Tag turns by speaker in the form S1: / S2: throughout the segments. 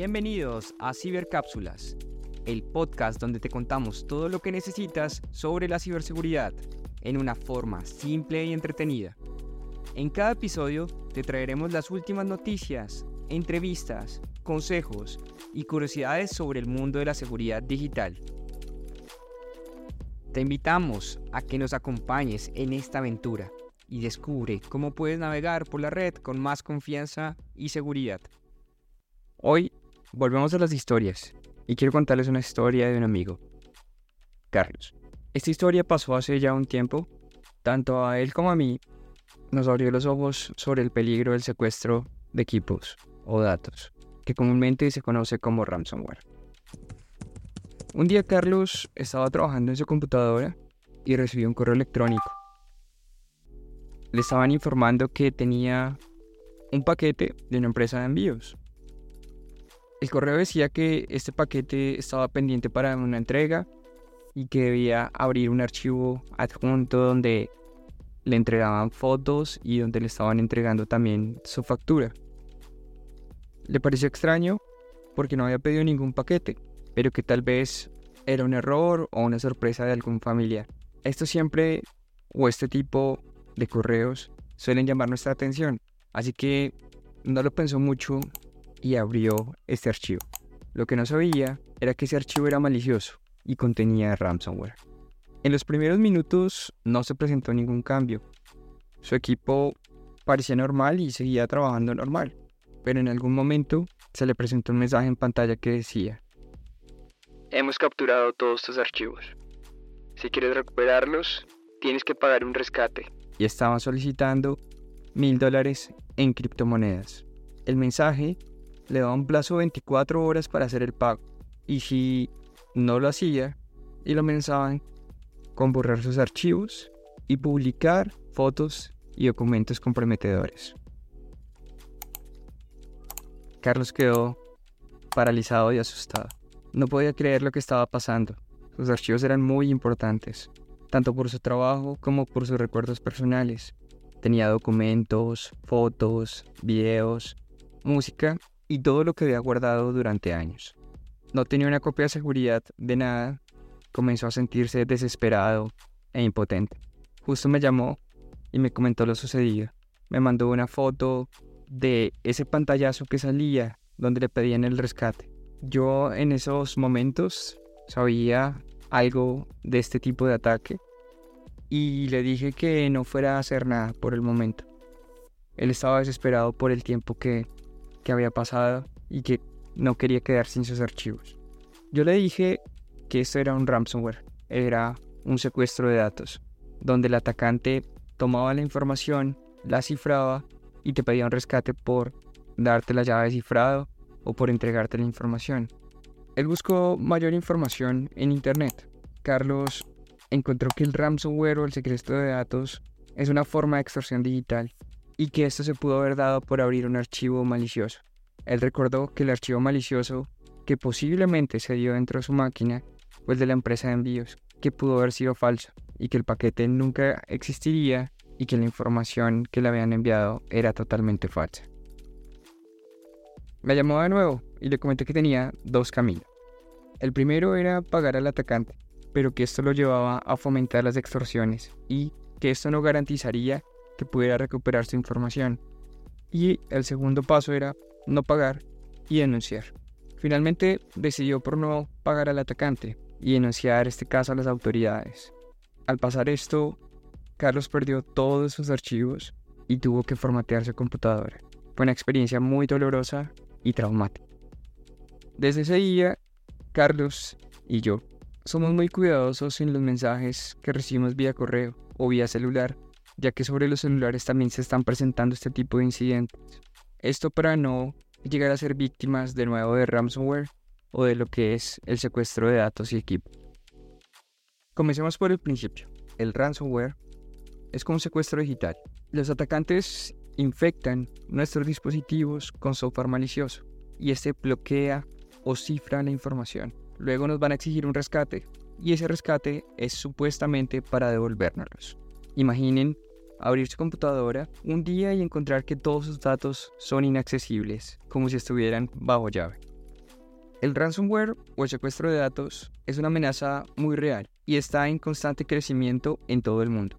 S1: Bienvenidos a Cibercápsulas, el podcast donde te contamos todo lo que necesitas sobre la ciberseguridad en una forma simple y entretenida. En cada episodio te traeremos las últimas noticias, entrevistas, consejos y curiosidades sobre el mundo de la seguridad digital. Te invitamos a que nos acompañes en esta aventura y descubre cómo puedes navegar por la red con más confianza y seguridad. Hoy volvemos a las historias y quiero contarles una historia de un amigo, Carlos. Esta historia pasó hace ya un tiempo, tanto a él como a mí nos abrió los ojos sobre el peligro del secuestro de equipos o datos, que comúnmente se conoce como ransomware. Un día Carlos estaba trabajando en su computadora y recibió un correo electrónico. Le estaban informando que tenía un paquete de una empresa de envíos. El correo decía que este paquete estaba pendiente para una entrega y que debía abrir un archivo adjunto donde le entregaban fotos y donde le estaban entregando también su factura. Le pareció extraño porque no había pedido ningún paquete pero que tal vez era un error o una sorpresa de algún familiar. Esto siempre, o este tipo de correos, suelen llamar nuestra atención, así que no lo pensó mucho y abrió este archivo. Lo que no sabía era que ese archivo era malicioso y contenía ransomware. En los primeros minutos no se presentó ningún cambio. Su equipo parecía normal y seguía trabajando normal, pero en algún momento se le presentó un mensaje en pantalla que decía, Hemos capturado todos tus archivos. Si quieres recuperarlos, tienes que pagar un rescate. Y estaban solicitando mil dólares en criptomonedas. El mensaje le daba un plazo de 24 horas para hacer el pago. Y si no lo hacía, y lo amenazaban con borrar sus archivos y publicar fotos y documentos comprometedores. Carlos quedó paralizado y asustado. No podía creer lo que estaba pasando. Sus archivos eran muy importantes, tanto por su trabajo como por sus recuerdos personales. Tenía documentos, fotos, videos, música y todo lo que había guardado durante años. No tenía una copia de seguridad de nada. Comenzó a sentirse desesperado e impotente. Justo me llamó y me comentó lo sucedido. Me mandó una foto de ese pantallazo que salía donde le pedían el rescate. Yo en esos momentos sabía algo de este tipo de ataque y le dije que no fuera a hacer nada por el momento. Él estaba desesperado por el tiempo que, había pasado y que no quería quedar sin sus archivos. Yo le dije que esto era un ransomware, era un secuestro de datos, donde el atacante tomaba la información, la cifraba y te pedía un rescate por darte la llave de cifrado o por entregarte la información. Él buscó mayor información en Internet. Carlos encontró que el ransomware o el secreto de datos es una forma de extorsión digital y que esto se pudo haber dado por abrir un archivo malicioso. Él recordó que el archivo malicioso que posiblemente se dio dentro de su máquina fue el de la empresa de envíos, que pudo haber sido falso y que el paquete nunca existiría y que la información que le habían enviado era totalmente falsa. Me llamó de nuevo y le comenté que tenía dos caminos. El primero era pagar al atacante, pero que esto lo llevaba a fomentar las extorsiones y que esto no garantizaría que pudiera recuperar su información. Y el segundo paso era no pagar y denunciar. Finalmente decidió por no pagar al atacante y denunciar este caso a las autoridades. Al pasar esto, Carlos perdió todos sus archivos y tuvo que formatear su computadora. Fue una experiencia muy dolorosa y traumático. Desde ese día, Carlos y yo somos muy cuidadosos en los mensajes que recibimos vía correo o vía celular, ya que sobre los celulares también se están presentando este tipo de incidentes. Esto para no llegar a ser víctimas de nuevo de ransomware o de lo que es el secuestro de datos y equipo. Comencemos por el principio. El ransomware es como un secuestro digital. Los atacantes infectan nuestros dispositivos con software malicioso y este bloquea o cifra la información. Luego nos van a exigir un rescate y ese rescate es supuestamente para devolvérnoslos. Imaginen abrir su computadora un día y encontrar que todos sus datos son inaccesibles, como si estuvieran bajo llave. El ransomware o el secuestro de datos es una amenaza muy real y está en constante crecimiento en todo el mundo.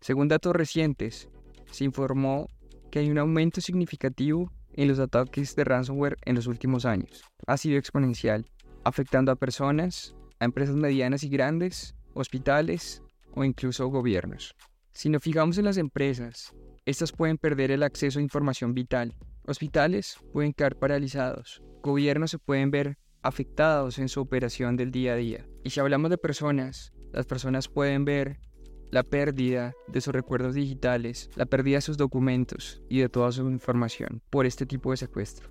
S1: Según datos recientes, se informó que hay un aumento significativo en los ataques de ransomware en los últimos años. Ha sido exponencial, afectando a personas, a empresas medianas y grandes, hospitales o incluso gobiernos. Si nos fijamos en las empresas, estas pueden perder el acceso a información vital. Hospitales pueden quedar paralizados. Gobiernos se pueden ver afectados en su operación del día a día. Y si hablamos de personas, las personas pueden ver la pérdida de sus recuerdos digitales, la pérdida de sus documentos y de toda su información por este tipo de secuestro.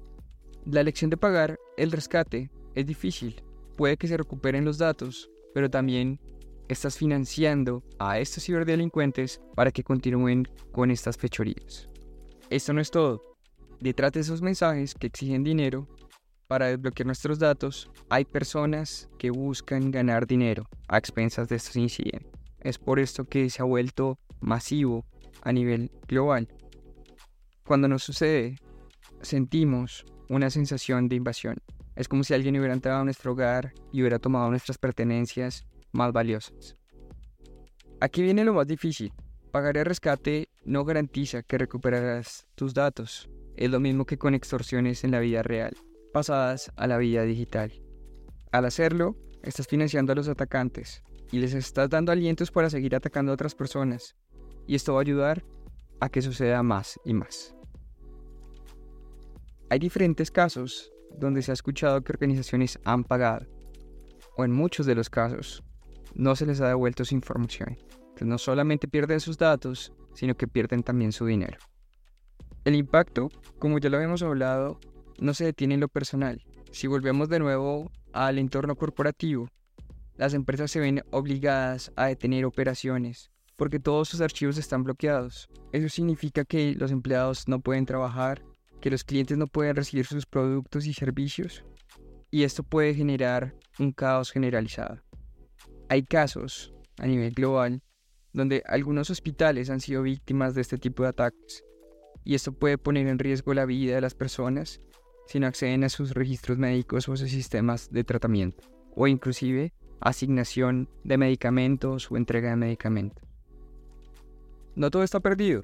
S1: La elección de pagar el rescate es difícil. Puede que se recuperen los datos, pero también estás financiando a estos ciberdelincuentes para que continúen con estas fechorías. Esto no es todo. Detrás de esos mensajes que exigen dinero para desbloquear nuestros datos, hay personas que buscan ganar dinero a expensas de estos incidentes. Es por esto que se ha vuelto masivo a nivel global. Cuando nos sucede, sentimos una sensación de invasión. Es como si alguien hubiera entrado a nuestro hogar y hubiera tomado nuestras pertenencias más valiosas. Aquí viene lo más difícil. Pagar el rescate no garantiza que recuperarás tus datos. Es lo mismo que con extorsiones en la vida real, pasadas a la vida digital. Al hacerlo, estás financiando a los atacantes, y les estás dando alientos para seguir atacando a otras personas. Y esto va a ayudar a que suceda más y más. Hay diferentes casos donde se ha escuchado que organizaciones han pagado, o en muchos de los casos, no se les ha devuelto su información. Entonces no solamente pierden sus datos, sino que pierden también su dinero. El impacto, como ya lo habíamos hablado, no se detiene en lo personal. Si volvemos de nuevo al entorno corporativo, las empresas se ven obligadas a detener operaciones porque todos sus archivos están bloqueados. Eso significa que los empleados no pueden trabajar, que los clientes no pueden recibir sus productos y servicios, y esto puede generar un caos generalizado. Hay casos a nivel global donde algunos hospitales han sido víctimas de este tipo de ataques, y esto puede poner en riesgo la vida de las personas si no acceden a sus registros médicos o a sus sistemas de tratamiento, o inclusive asignación de medicamentos o entrega de medicamentos. No todo está perdido.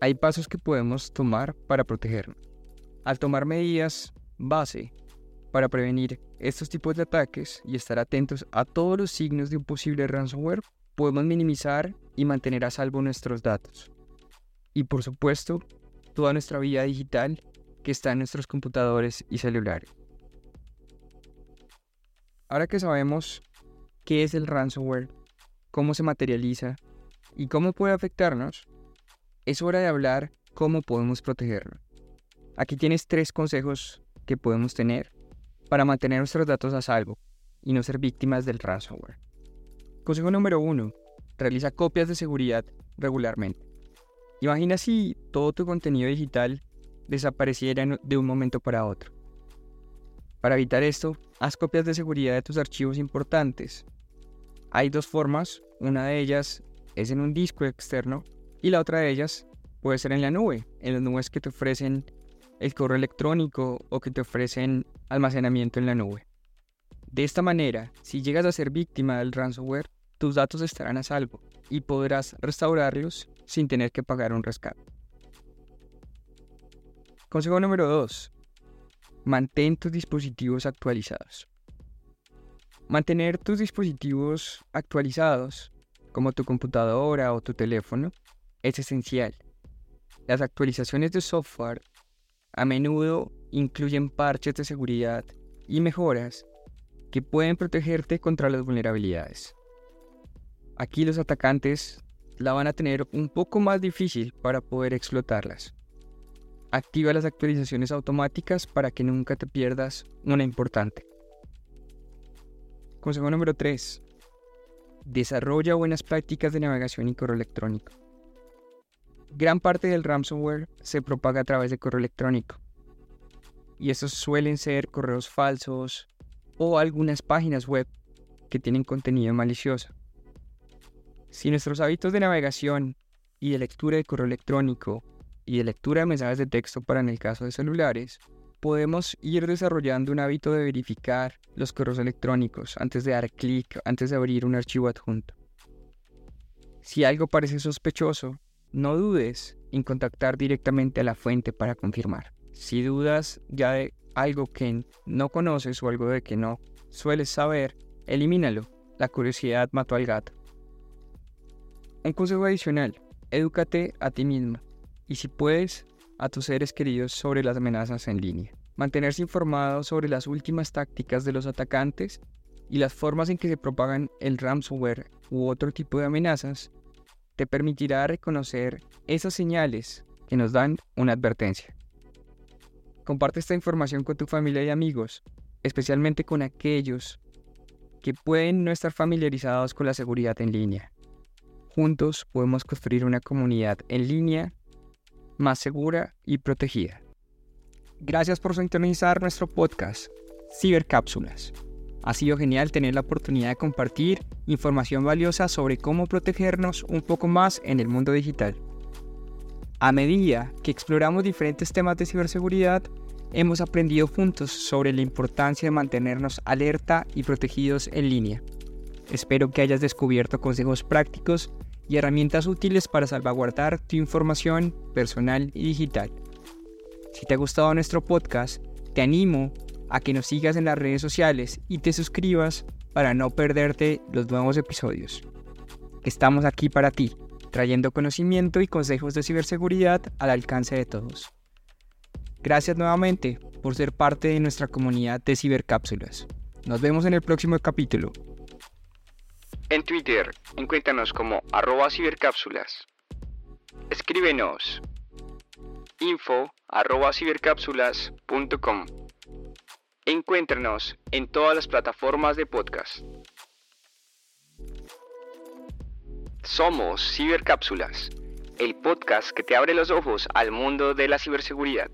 S1: Hay pasos que podemos tomar para protegernos. Al tomar medidas base para prevenir estos tipos de ataques y estar atentos a todos los signos de un posible ransomware, podemos minimizar y mantener a salvo nuestros datos. Y por supuesto, toda nuestra vida digital que está en nuestros computadores y celulares. Ahora que sabemos qué es el ransomware, cómo se materializa y cómo puede afectarnos, es hora de hablar cómo podemos protegerlo. Aquí tienes tres consejos que podemos tener para mantener nuestros datos a salvo y no ser víctimas del ransomware. Consejo número uno, realiza copias de seguridad regularmente. Imagina si todo tu contenido digital desapareciera de un momento para otro. Para evitar esto, haz copias de seguridad de tus archivos importantes. Hay dos formas, una de ellas es en un disco externo y la otra de ellas puede ser en la nube, en las nubes que te ofrecen el correo electrónico o que te ofrecen almacenamiento en la nube. De esta manera, si llegas a ser víctima del ransomware, tus datos estarán a salvo y podrás restaurarlos sin tener que pagar un rescate. Consejo número 2. Mantén tus dispositivos actualizados. Mantener tus dispositivos actualizados, como tu computadora o tu teléfono, es esencial. Las actualizaciones de software a menudo incluyen parches de seguridad y mejoras que pueden protegerte contra las vulnerabilidades. Aquí los atacantes la van a tener un poco más difícil para poder explotarlas. Activa las actualizaciones automáticas para que nunca te pierdas una importante. Consejo número 3. Desarrolla buenas prácticas de navegación y correo electrónico. Gran parte del ransomware se propaga a través de correo electrónico. Y estos suelen ser correos falsos o algunas páginas web que tienen contenido malicioso. Si nuestros hábitos de navegación y de lectura de correo electrónico y de lectura de mensajes de texto para en el caso de celulares podemos ir desarrollando un hábito de verificar los correos electrónicos antes de dar clic, antes de abrir un archivo adjunto. Si algo parece sospechoso, no dudes en contactar directamente a la fuente para confirmar. Si dudas ya de algo que no conoces o algo de que no sueles saber, elimínalo. La curiosidad mató al gato. Un consejo adicional, edúcate a ti mismo y si puedes, a tus seres queridos sobre las amenazas en línea. Mantenerse informado sobre las últimas tácticas de los atacantes y las formas en que se propagan el ransomware u otro tipo de amenazas te permitirá reconocer esas señales que nos dan una advertencia. Comparte esta información con tu familia y amigos, especialmente con aquellos que pueden no estar familiarizados con la seguridad en línea. Juntos podemos construir una comunidad en línea más segura y protegida. Gracias por sintonizar nuestro podcast, Cibercápsulas. Ha sido genial tener la oportunidad de compartir información valiosa sobre cómo protegernos un poco más en el mundo digital. A medida que exploramos diferentes temas de ciberseguridad, hemos aprendido juntos sobre la importancia de mantenernos alerta y protegidos en línea. Espero que hayas descubierto consejos prácticos y herramientas útiles para salvaguardar tu información personal y digital. Si te ha gustado nuestro podcast, te animo a que nos sigas en las redes sociales y te suscribas para no perderte los nuevos episodios. Estamos aquí para ti, trayendo conocimiento y consejos de ciberseguridad al alcance de todos. Gracias nuevamente por ser parte de nuestra comunidad de cibercápsulas. Nos vemos en el próximo capítulo.
S2: En Twitter, encuéntranos como arroba cibercápsulas. Escríbenos info cibercápsulas.com. Encuéntranos en todas las plataformas de podcast. Somos Cibercápsulas, el podcast que te abre los ojos al mundo de la ciberseguridad.